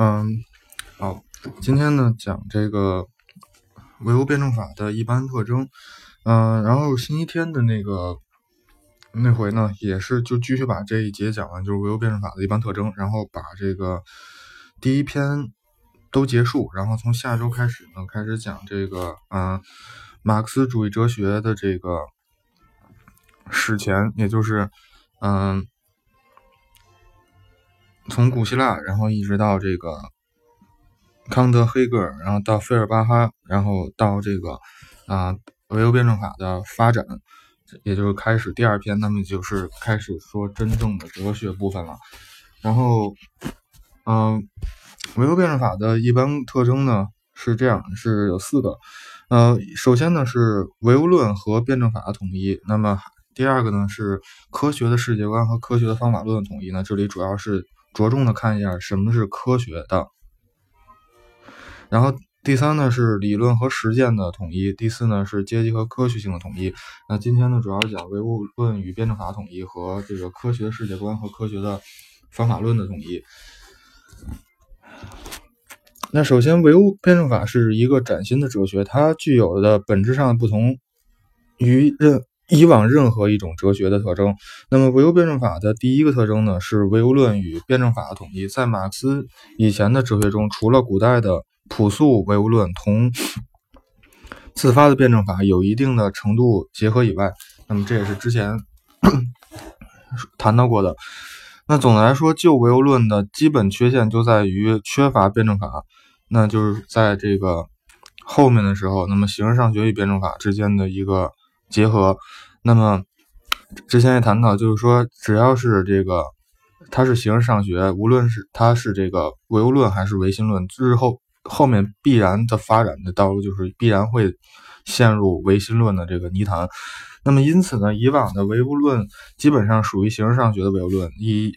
嗯，好，今天呢讲这个唯物辩证法的一般特征。嗯，然后星期天的那个那回呢，也是就继续把这一节讲完，就是唯物辩证法的一般特征，然后把这个第一篇都结束，然后从下周开始呢，开始讲这个嗯马克思主义哲学的这个史前，也就是嗯从古希腊，然后一直到这个康德、黑格尔，然后到费尔巴哈，然后到这个啊。唯物辩证法的发展，也就是开始第二篇，那么就是开始说真正的哲学部分了。然后，嗯，唯物辩证法的一般特征呢是这样，是有四个。呃，首先呢是唯物论和辩证法的统一。那么第二个呢是科学的世界观和科学的方法论的统一。呢，这里主要是着重的看一下什么是科学的。然后。第三呢是理论和实践的统一，第四呢是阶级和科学性的统一。那今天呢主要讲唯物论与辩证法统一和这个科学世界观和科学的方法论的统一。那首先，唯物辩证法是一个崭新的哲学，它具有的本质上的不同于任以往任何一种哲学的特征。那么，唯物辩证法的第一个特征呢是唯物论与辩证法的统一。在马克思以前的哲学中，除了古代的朴素唯物论同自发的辩证法有一定的程度结合以外，那么这也是之前 谈到过的。那总的来说，旧唯物论的基本缺陷就在于缺乏辩证法。那就是在这个后面的时候，那么形而上学与辩证法之间的一个结合。那么之前也谈到，就是说只要是这个它是形而上学，无论是它是这个唯物论还是唯心论，日后。后面必然的发展的道路就是必然会陷入唯心论的这个泥潭。那么因此呢，以往的唯物论基本上属于形而上学的唯物论，以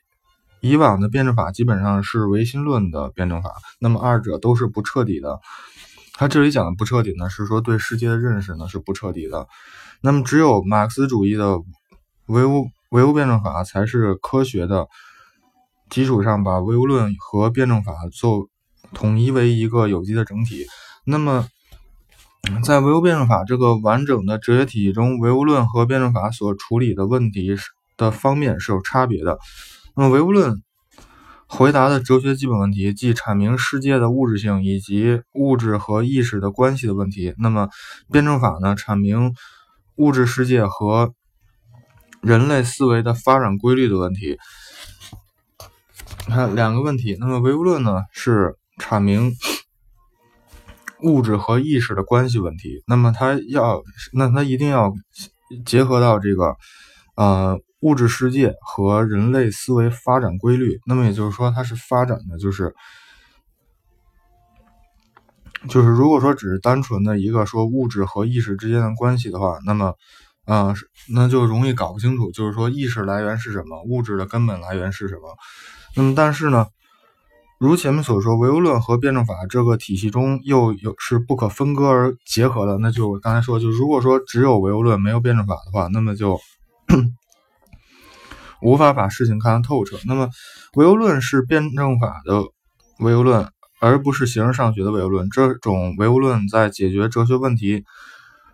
以往的辩证法基本上是唯心论的辩证法。那么二者都是不彻底的。他这里讲的不彻底呢，是说对世界的认识呢是不彻底的。那么只有马克思主义的唯物唯物辩证法才是科学的基础上把唯物论和辩证法做。统一为一个有机的整体。那么，在唯物辩证法这个完整的哲学体系中，唯物论和辩证法所处理的问题是的方面是有差别的。那么，唯物论回答的哲学基本问题，即阐明世界的物质性以及物质和意识的关系的问题。那么，辩证法呢，阐明物质世界和人类思维的发展规律的问题。看两个问题。那么，唯物论呢是。阐明物质和意识的关系问题，那么它要，那它一定要结合到这个，呃，物质世界和人类思维发展规律。那么也就是说，它是发展的，就是，就是如果说只是单纯的一个说物质和意识之间的关系的话，那么，啊，那就容易搞不清楚，就是说意识来源是什么，物质的根本来源是什么。那么，但是呢？如前面所说，唯物论和辩证法这个体系中又有是不可分割而结合的。那就我刚才说，就如果说只有唯物论没有辩证法的话，那么就 无法把事情看得透彻。那么唯物论是辩证法的唯物论，而不是形而上学的唯物论。这种唯物论在解决哲学问题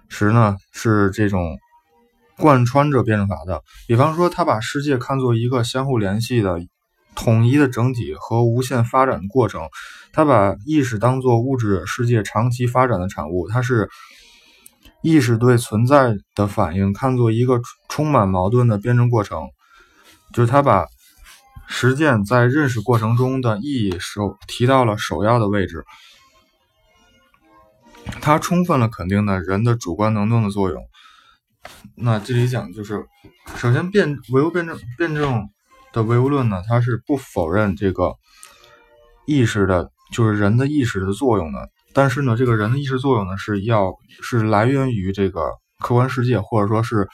时呢，是这种贯穿着辩证法的。比方说，他把世界看作一个相互联系的。统一的整体和无限发展的过程，他把意识当作物质世界长期发展的产物，它是意识对存在的反应看作一个充满矛盾的辩证过程，就是他把实践在认识过程中的意义首提到了首要的位置，他充分了肯定了人的主观能动的作用。那这里讲就是，首先辩唯物辩证辩证。的唯物论呢，它是不否认这个意识的，就是人的意识的作用的。但是呢，这个人的意识作用呢，是要是来源于这个客观世界，或者说是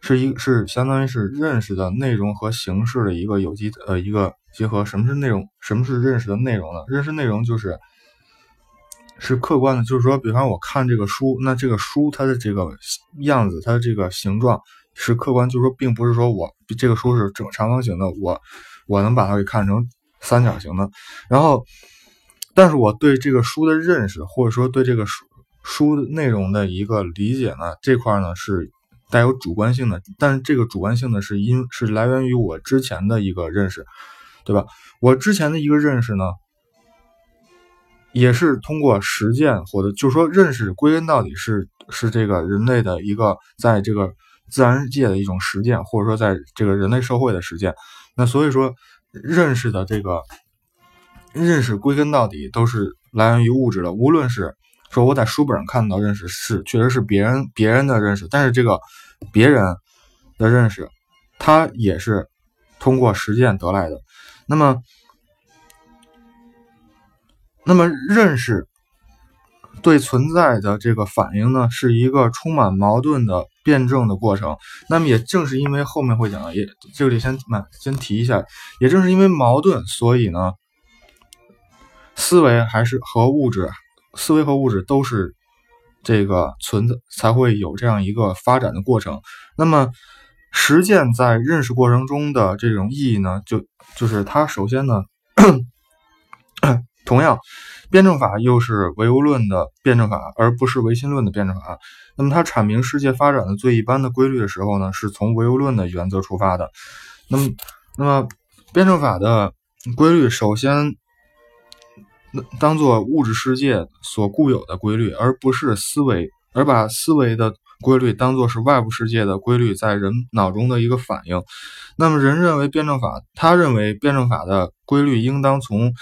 是一是相当于是认识的内容和形式的一个有机呃一个结合。什么是内容？什么是认识的内容呢？认识内容就是是客观的，就是说，比方我看这个书，那这个书它的这个样子，它的这个形状。是客观，就是说，并不是说我这个书是正长方形的，我我能把它给看成三角形的。然后，但是我对这个书的认识，或者说对这个书书内容的一个理解呢，这块呢是带有主观性的。但是这个主观性呢，是因是来源于我之前的一个认识，对吧？我之前的一个认识呢。也是通过实践，或者就是说认识，归根到底是是这个人类的一个在这个自然界的一种实践，或者说在这个人类社会的实践。那所以说，认识的这个认识归根到底都是来源于物质的。无论是说我在书本上看到认识是确实是别人别人的认识，但是这个别人的认识，他也是通过实践得来的。那么。那么，认识对存在的这个反应呢，是一个充满矛盾的辩证的过程。那么，也正是因为后面会讲，也这里先慢先提一下，也正是因为矛盾，所以呢，思维还是和物质，思维和物质都是这个存在，才会有这样一个发展的过程。那么，实践在认识过程中的这种意义呢，就就是它首先呢。同样，辩证法又是唯物论的辩证法，而不是唯心论的辩证法。那么，它阐明世界发展的最一般的规律的时候呢，是从唯物论的原则出发的。那么，那么辩证法的规律首先当做物质世界所固有的规律，而不是思维，而把思维的规律当做是外部世界的规律，在人脑中的一个反应。那么，人认为辩证法，他认为辩证法的规律应当从。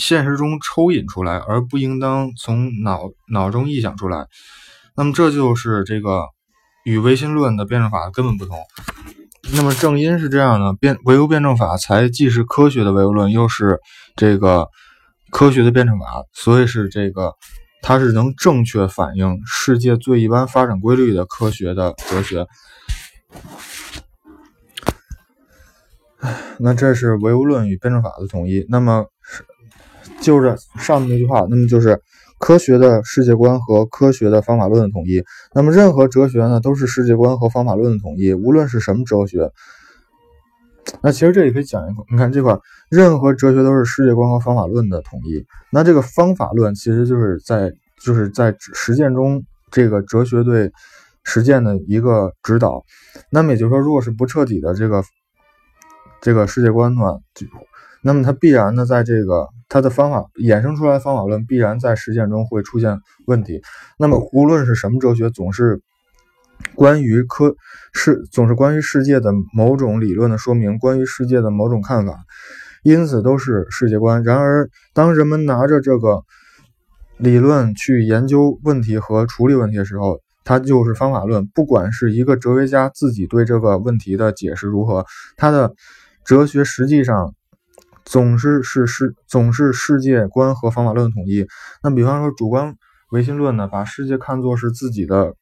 现实中抽引出来，而不应当从脑脑中臆想出来。那么，这就是这个与唯心论的辩证法根本不同。那么，正因是这样呢，辩唯物辩证法才既是科学的唯物论，又是这个科学的辩证法，所以是这个它是能正确反映世界最一般发展规律的科学的哲学。那这是唯物论与辩证法的统一。那么。就是上面那句话，那么就是科学的世界观和科学的方法论的统一。那么任何哲学呢，都是世界观和方法论的统一，无论是什么哲学。那其实这里可以讲一个，你看这块，任何哲学都是世界观和方法论的统一。那这个方法论其实就是在就是在实践中，这个哲学对实践的一个指导。那么也就是说，如果是不彻底的这个这个世界观的话，那么它必然的在这个。它的方法衍生出来方法论必然在实践中会出现问题。那么无论是什么哲学，总是关于科世，总是关于世界的某种理论的说明，关于世界的某种看法，因此都是世界观。然而，当人们拿着这个理论去研究问题和处理问题的时候，它就是方法论。不管是一个哲学家自己对这个问题的解释如何，他的哲学实际上。总是是世总是世界观和方法论统一。那比方说主观唯心论呢，把世界看作是自己的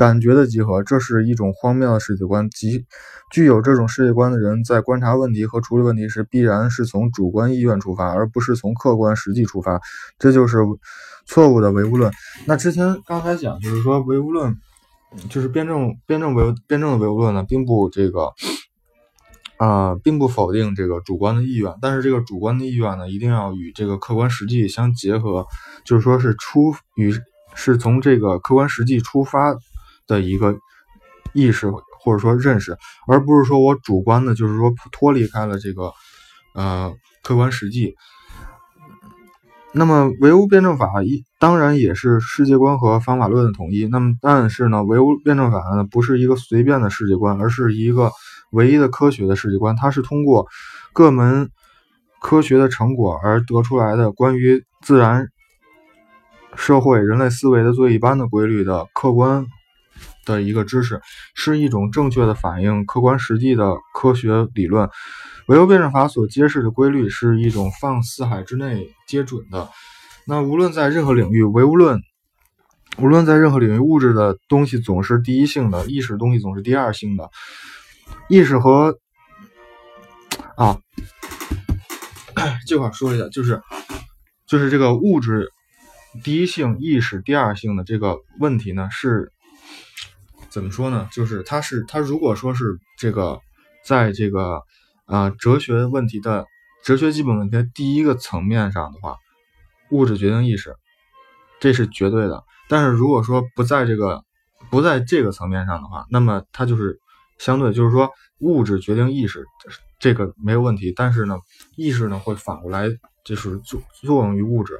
感觉的集合，这是一种荒谬的世界观。即具有这种世界观的人，在观察问题和处理问题时，必然是从主观意愿出发，而不是从客观实际出发。这就是错误的唯物论。那之前刚才讲，就是说唯物论，就是辩证辩证唯辩证的唯物论呢，并不这个。啊，并不否定这个主观的意愿，但是这个主观的意愿呢，一定要与这个客观实际相结合，就是说是出与是从这个客观实际出发的一个意识或者说认识，而不是说我主观的，就是说脱离开了这个呃客观实际。那么唯物辩证法一当然也是世界观和方法论的统一，那么但是呢，唯物辩证法呢不是一个随便的世界观，而是一个。唯一的科学的世界观，它是通过各门科学的成果而得出来的关于自然、社会、人类思维的最一般的规律的客观的一个知识，是一种正确的反映客观实际的科学理论。唯物辩证法所揭示的规律是一种放四海之内皆准的。那无论在任何领域，唯物论无论在任何领域，物质的东西总是第一性的，意识东西总是第二性的。意识和啊，这块说一下，就是就是这个物质第一性、意识第二性的这个问题呢，是怎么说呢？就是它是它如果说是这个在这个啊哲学问题的哲学基本问题的第一个层面上的话，物质决定意识，这是绝对的。但是如果说不在这个不在这个层面上的话，那么它就是相对，就是说物质决定意识，这个没有问题。但是呢，意识呢会反过来就是作作用于物质，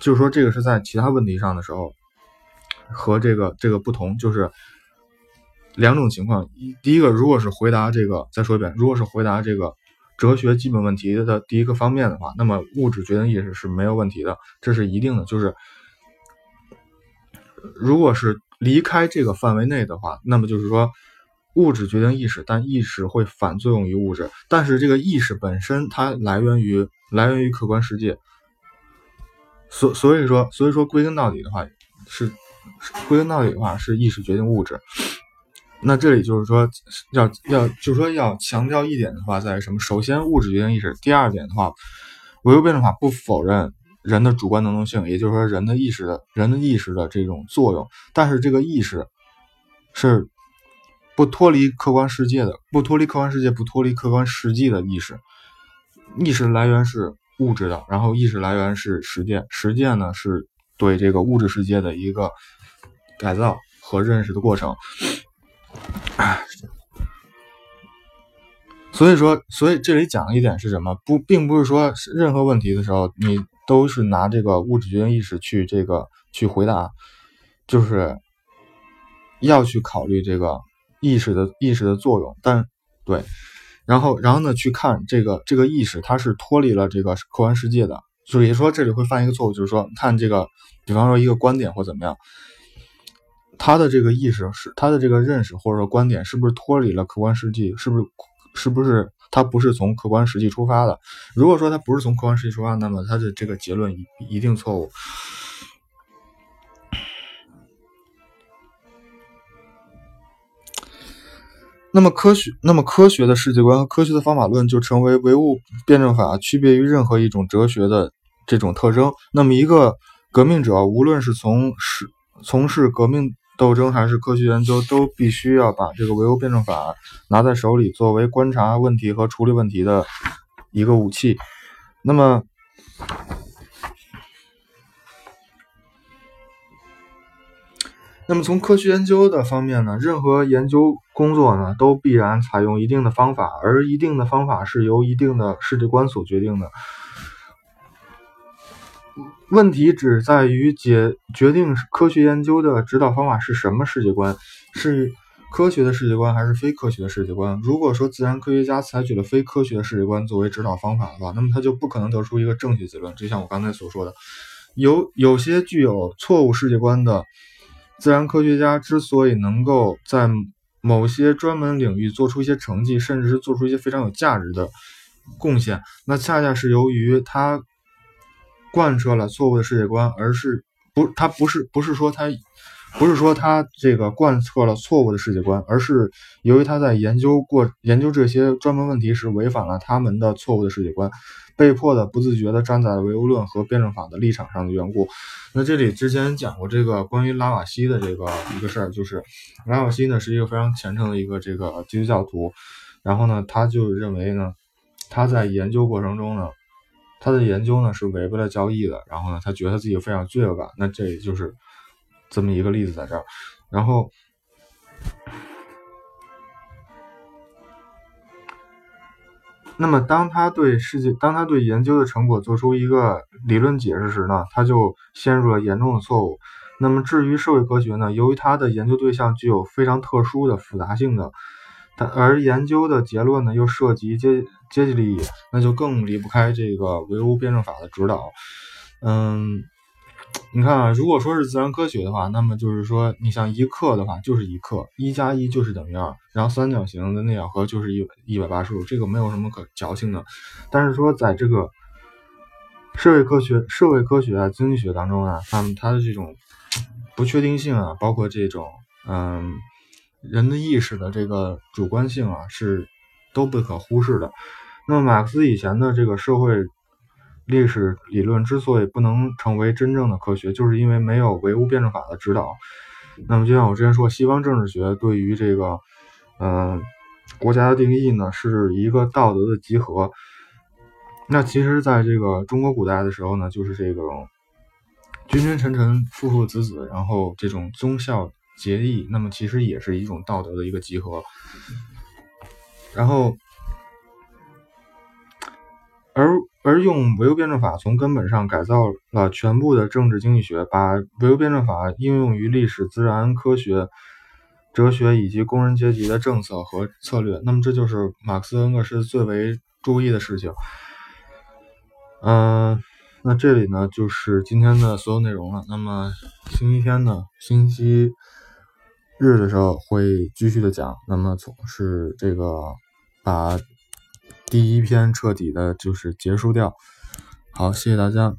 就是说这个是在其他问题上的时候和这个这个不同，就是两种情况。一第一个，如果是回答这个，再说一遍，如果是回答这个哲学基本问题的第一个方面的话，那么物质决定意识是没有问题的，这是一定的，就是。如果是离开这个范围内的话，那么就是说，物质决定意识，但意识会反作用于物质。但是这个意识本身它来源于来源于客观世界，所所以说所以说归根到底的话是归根到底的话是意识决定物质。那这里就是说要要就是说要强调一点的话在什么？首先物质决定意识，第二点的话，唯物辩证法不否认。人的主观能动性，也就是说人的意识的、人的意识的这种作用，但是这个意识是不脱离客观世界的，不脱离客观世界，不脱离客观实际的意识。意识来源是物质的，然后意识来源是实践，实践呢是对这个物质世界的一个改造和认识的过程。所以说，所以这里讲的一点是什么？不，并不是说任何问题的时候你。都是拿这个物质决定意识去这个去回答，就是要去考虑这个意识的意识的作用，但对，然后然后呢去看这个这个意识它是脱离了这个客观世界的，所以说这里会犯一个错误，就是说看这个，比方说一个观点或怎么样，他的这个意识是他的这个认识或者说观点是不是脱离了客观实际，是不是是不是？他不是从客观实际出发的。如果说他不是从客观实际出发，那么他的这个结论一一定错误。那么科学，那么科学的世界观和科学的方法论就成为唯物辩证法区别于任何一种哲学的这种特征。那么一个革命者，无论是从事从事革命。斗争还是科学研究，都必须要把这个唯物辩证法拿在手里，作为观察问题和处理问题的一个武器。那么，那么从科学研究的方面呢，任何研究工作呢，都必然采用一定的方法，而一定的方法是由一定的世界观所决定的。问题只在于解决定科学研究的指导方法是什么世界观，是科学的世界观还是非科学的世界观？如果说自然科学家采取了非科学的世界观作为指导方法的话，那么他就不可能得出一个正确结论。就像我刚才所说的，有有些具有错误世界观的自然科学家之所以能够在某些专门领域做出一些成绩，甚至是做出一些非常有价值的贡献，那恰恰是由于他。贯彻了错误的世界观，而是不，他不是不是说他不是说他这个贯彻了错误的世界观，而是由于他在研究过研究这些专门问题时违反了他们的错误的世界观，被迫的不自觉的站在了唯物论和辩证法的立场上的缘故。那这里之前讲过这个关于拉瓦锡的这个一个事儿，就是拉瓦锡呢是一个非常虔诚的一个这个基督教徒，然后呢他就认为呢他在研究过程中呢。他的研究呢是违背了交易的，然后呢，他觉得自己非常罪恶感，那这也就是这么一个例子在这儿。然后，那么当他对世界，当他对研究的成果做出一个理论解释时呢，他就陷入了严重的错误。那么至于社会科学呢，由于他的研究对象具有非常特殊的复杂性的。而研究的结论呢，又涉及阶阶级利益，那就更离不开这个唯物辩证法的指导。嗯，你看啊，如果说是自然科学的话，那么就是说，你像一克的话，就是一克，一加一就是等于二，然后三角形的内角和就是一一百八十度，这个没有什么可矫情的。但是说，在这个社会科学、社会科学啊、经济学当中啊，他们它的这种不确定性啊，包括这种嗯。人的意识的这个主观性啊，是都不可忽视的。那么，马克思以前的这个社会历史理论之所以不能成为真正的科学，就是因为没有唯物辩证法的指导。那么，就像我之前说，西方政治学对于这个，嗯，国家的定义呢，是一个道德的集合。那其实，在这个中国古代的时候呢，就是这种君君臣臣、父父子子，然后这种忠孝节义，那么其实也是一种道德的一个集合。然后，而而用唯物辩证法从根本上改造了全部的政治经济学，把唯物辩证法应用于历史、自然科学、哲学以及工人阶级的政策和策略。那么，这就是马克思恩格斯最为注意的事情。嗯，那这里呢就是今天的所有内容了。那么星期天呢，星期日的时候会继续的讲。那么从是这个把第一篇彻底的就是结束掉。好，谢谢大家。